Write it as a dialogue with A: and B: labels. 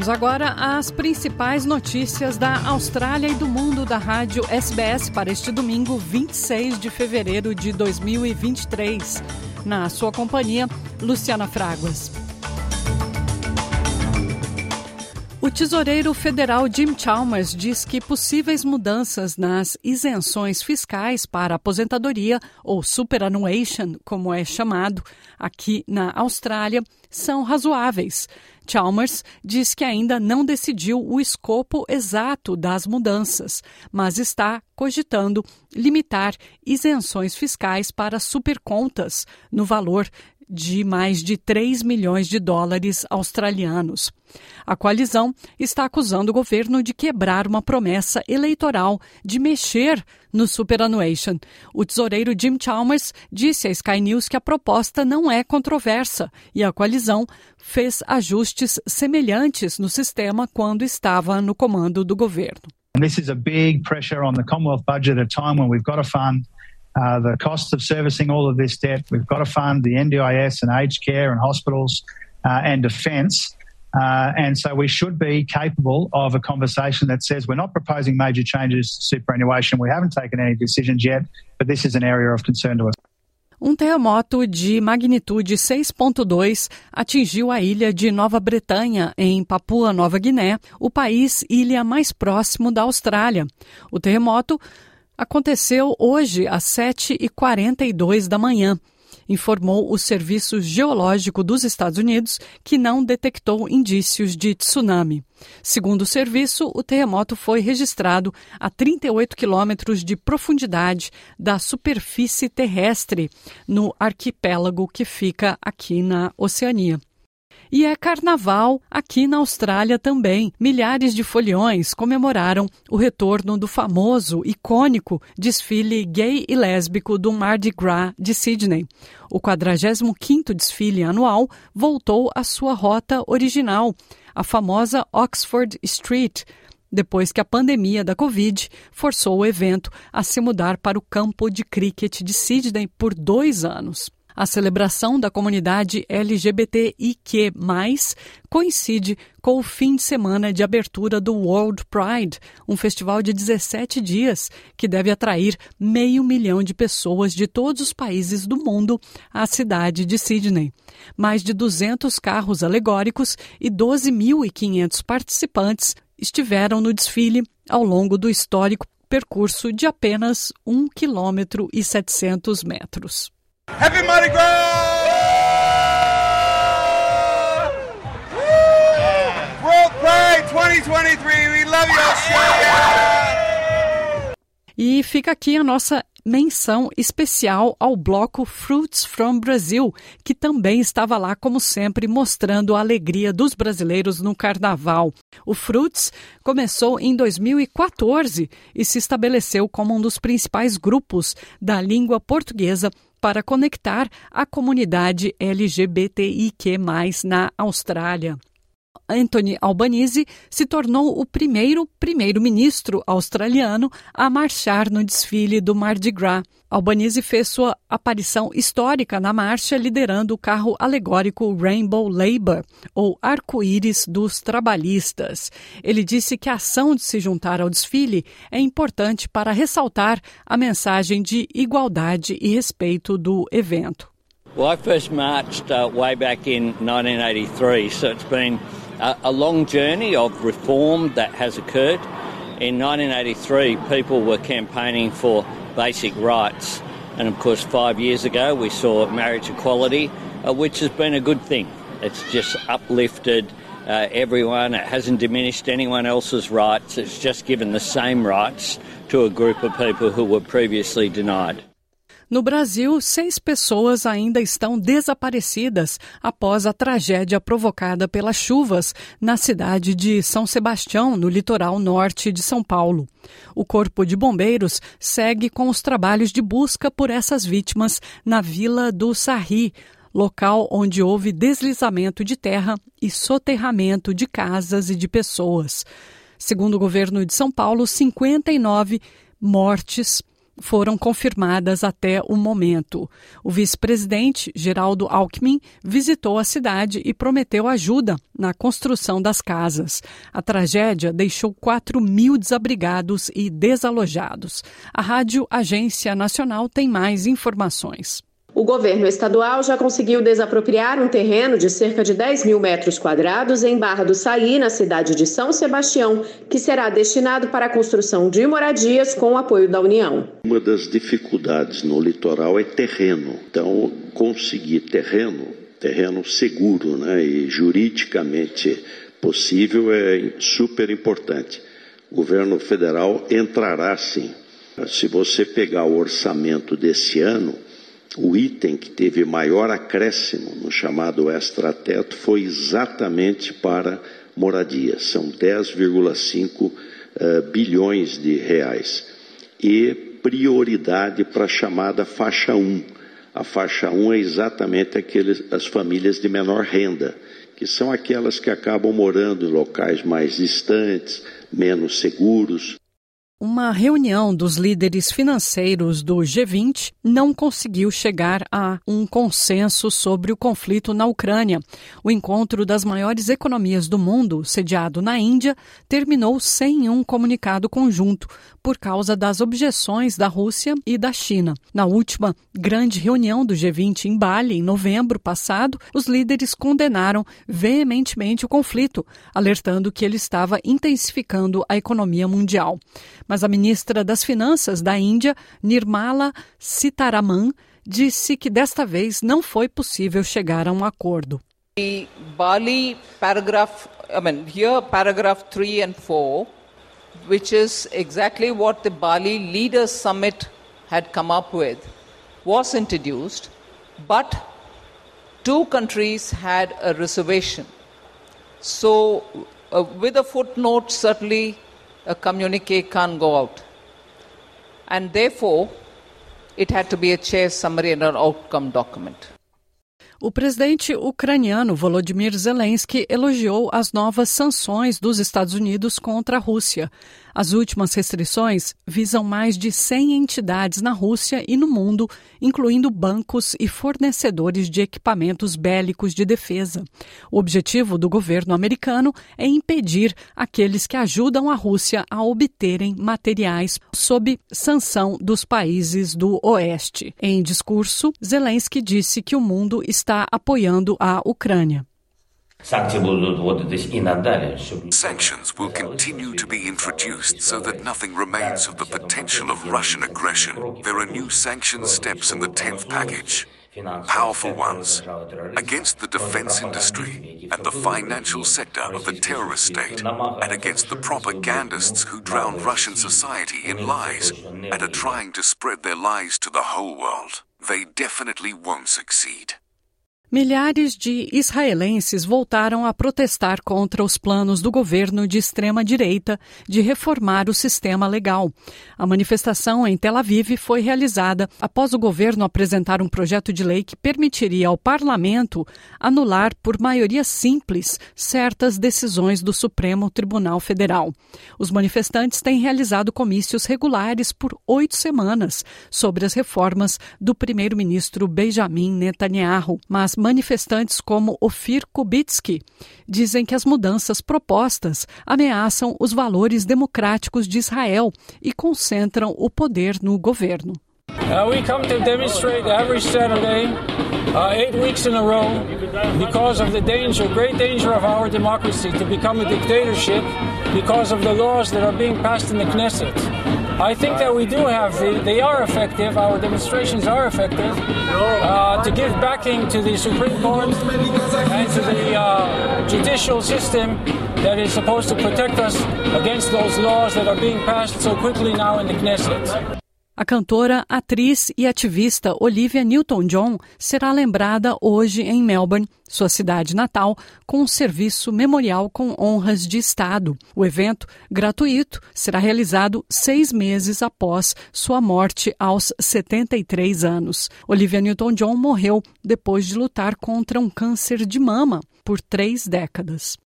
A: Vamos agora às principais notícias da Austrália e do mundo da rádio SBS para este domingo, 26 de fevereiro de 2023. Na sua companhia, Luciana Fraguas. O tesoureiro federal Jim Chalmers diz que possíveis mudanças nas isenções fiscais para aposentadoria, ou superannuation, como é chamado aqui na Austrália, são razoáveis. Chalmers diz que ainda não decidiu o escopo exato das mudanças, mas está cogitando limitar isenções fiscais para supercontas no valor de mais de 3 milhões de dólares australianos. A coalizão está acusando o governo de quebrar uma promessa eleitoral de mexer no superannuation. O tesoureiro Jim Chalmers disse à Sky News que a proposta não é controversa e a coalizão fez ajustes semelhantes no sistema quando estava no comando do governo.
B: This is a big pressure on the Commonwealth budget at a time when we've got fund uh, the costs of servicing all of this debt. We've got to fund the NDIS and aged care and hospitals uh, and defence. Uh, and so we should be capable of a conversation that says we're not proposing major changes to superannuation. We haven't taken any decisions yet, but this is an area of concern to us.
A: Um terremoto de magnitude 6.2 atingiu a ilha de Nova Bretanha, em Papua Nova Guiné, o país ilha mais próximo da Austrália. O terremoto aconteceu hoje às 7h42 da manhã. Informou o Serviço Geológico dos Estados Unidos que não detectou indícios de tsunami. Segundo o serviço, o terremoto foi registrado a 38 quilômetros de profundidade da superfície terrestre, no arquipélago que fica aqui na Oceania. E é carnaval aqui na Austrália também. Milhares de foliões comemoraram o retorno do famoso, icônico desfile gay e lésbico do Mardi Gras de Sydney. O 45º desfile anual voltou à sua rota original, a famosa Oxford Street, depois que a pandemia da Covid forçou o evento a se mudar para o campo de cricket de Sydney por dois anos. A celebração da comunidade LGBTIQ, coincide com o fim de semana de abertura do World Pride, um festival de 17 dias que deve atrair meio milhão de pessoas de todos os países do mundo à cidade de Sydney. Mais de 200 carros alegóricos e 12.500 participantes estiveram no desfile ao longo do histórico percurso de apenas 1 km e 700 metros. Happy Mardi Gras! World Pride 2023, we love you, Australia! E fica aqui a nossa menção especial ao bloco Fruits from Brazil, que também estava lá, como sempre, mostrando a alegria dos brasileiros no carnaval. O Fruits começou em 2014 e se estabeleceu como um dos principais grupos da língua portuguesa para conectar a comunidade LGBTIQ, na Austrália. Anthony Albanese se tornou o primeiro primeiro-ministro australiano a marchar no desfile do Mardi Gras. Albanese fez sua aparição histórica na marcha liderando o carro alegórico Rainbow Labour, ou Arco-Íris dos Trabalhistas. Ele disse que a ação de se juntar ao desfile é importante para ressaltar a mensagem de igualdade e respeito do evento.
C: Well, I first marched uh, way back in 1983, so it's been a, a long journey of reform that has occurred. In 1983, people were campaigning for basic rights. And of course, five years ago, we saw marriage equality, uh, which has been a good thing. It's just uplifted uh, everyone, it hasn't diminished anyone else's rights, it's just given the same rights to a group of people who were previously denied.
A: No Brasil, seis pessoas ainda estão desaparecidas após a tragédia provocada pelas chuvas na cidade de São Sebastião, no litoral norte de São Paulo. O Corpo de Bombeiros segue com os trabalhos de busca por essas vítimas na Vila do Sarri, local onde houve deslizamento de terra e soterramento de casas e de pessoas. Segundo o governo de São Paulo, 59 mortes foram confirmadas até o momento. O vice-presidente, Geraldo Alckmin, visitou a cidade e prometeu ajuda na construção das casas. A tragédia deixou 4 mil desabrigados e desalojados. A Rádio Agência Nacional tem mais informações.
D: O governo estadual já conseguiu desapropriar um terreno de cerca de 10 mil metros quadrados em Barra do Saí, na cidade de São Sebastião, que será destinado para a construção de moradias com o apoio da União.
E: Uma das dificuldades no litoral é terreno. Então, conseguir terreno, terreno seguro né, e juridicamente possível é super importante. O governo federal entrará sim. Se você pegar o orçamento desse ano, o item que teve maior acréscimo no chamado extrateto foi exatamente para moradias, são 10,5 uh, eh, bilhões de reais. E prioridade para a chamada faixa 1. A faixa 1 é exatamente aqueles, as famílias de menor renda, que são aquelas que acabam morando em locais mais distantes, menos seguros,
A: uma reunião dos líderes financeiros do G20 não conseguiu chegar a um consenso sobre o conflito na Ucrânia. O encontro das maiores economias do mundo, sediado na Índia, terminou sem um comunicado conjunto, por causa das objeções da Rússia e da China. Na última grande reunião do G20 em Bali, em novembro passado, os líderes condenaram veementemente o conflito, alertando que ele estava intensificando a economia mundial. Mas a ministra das Finanças da Índia, Nirmala Sitaraman, disse que desta vez não foi possível chegar a um acordo.
F: The Bali paragraph, I mean, here paragraph 3 and 4, which is exactly what the Bali Leaders Summit had come up with, was introduced, but two countries had a reservation. So, uh, with a footnote, certainly a communique can't go out. And therefore, it had to be a chair summary and an outcome document.
A: O presidente ucraniano Volodymyr Zelensky elogiou as novas sanções dos Estados Unidos contra a Rússia. As últimas restrições visam mais de 100 entidades na Rússia e no mundo, incluindo bancos e fornecedores de equipamentos bélicos de defesa. O objetivo do governo americano é impedir aqueles que ajudam a Rússia a obterem materiais sob sanção dos países do Oeste. Em discurso, Zelensky disse que o mundo está apoiando a Ucrânia.
G: Sanctions will continue to be introduced so that nothing remains of the potential of Russian aggression. There are new sanction steps in the 10th package. Powerful ones against the defense industry and the financial sector of the terrorist state, and against the propagandists who drown Russian society in lies and are trying to spread their lies to the whole world. They definitely won't succeed.
A: Milhares de israelenses voltaram a protestar contra os planos do governo de extrema-direita de reformar o sistema legal. A manifestação em Tel Aviv foi realizada após o governo apresentar um projeto de lei que permitiria ao parlamento anular por maioria simples certas decisões do Supremo Tribunal Federal. Os manifestantes têm realizado comícios regulares por oito semanas sobre as reformas do primeiro-ministro Benjamin Netanyahu, mas manifestantes como Ofir Kubitsky dizem que as mudanças propostas ameaçam os valores democráticos de Israel e concentram o poder no governo.
H: Uh, we come to demonstrate every Saturday, uh, eight weeks in a row, because of the danger, great danger of our democracy to become a dictatorship because of the laws that are being passed in the Knesset. I think that we do have, the, they are effective, our demonstrations are effective, uh, to give backing to the Supreme Court and to the uh, judicial system that is supposed to protect us against those laws that are being passed so quickly now in the Knesset.
A: A cantora, atriz e ativista Olivia Newton-John será lembrada hoje em Melbourne, sua cidade natal, com um serviço memorial com honras de Estado. O evento, gratuito, será realizado seis meses após sua morte aos 73 anos. Olivia Newton-John morreu depois de lutar contra um câncer de mama por três décadas.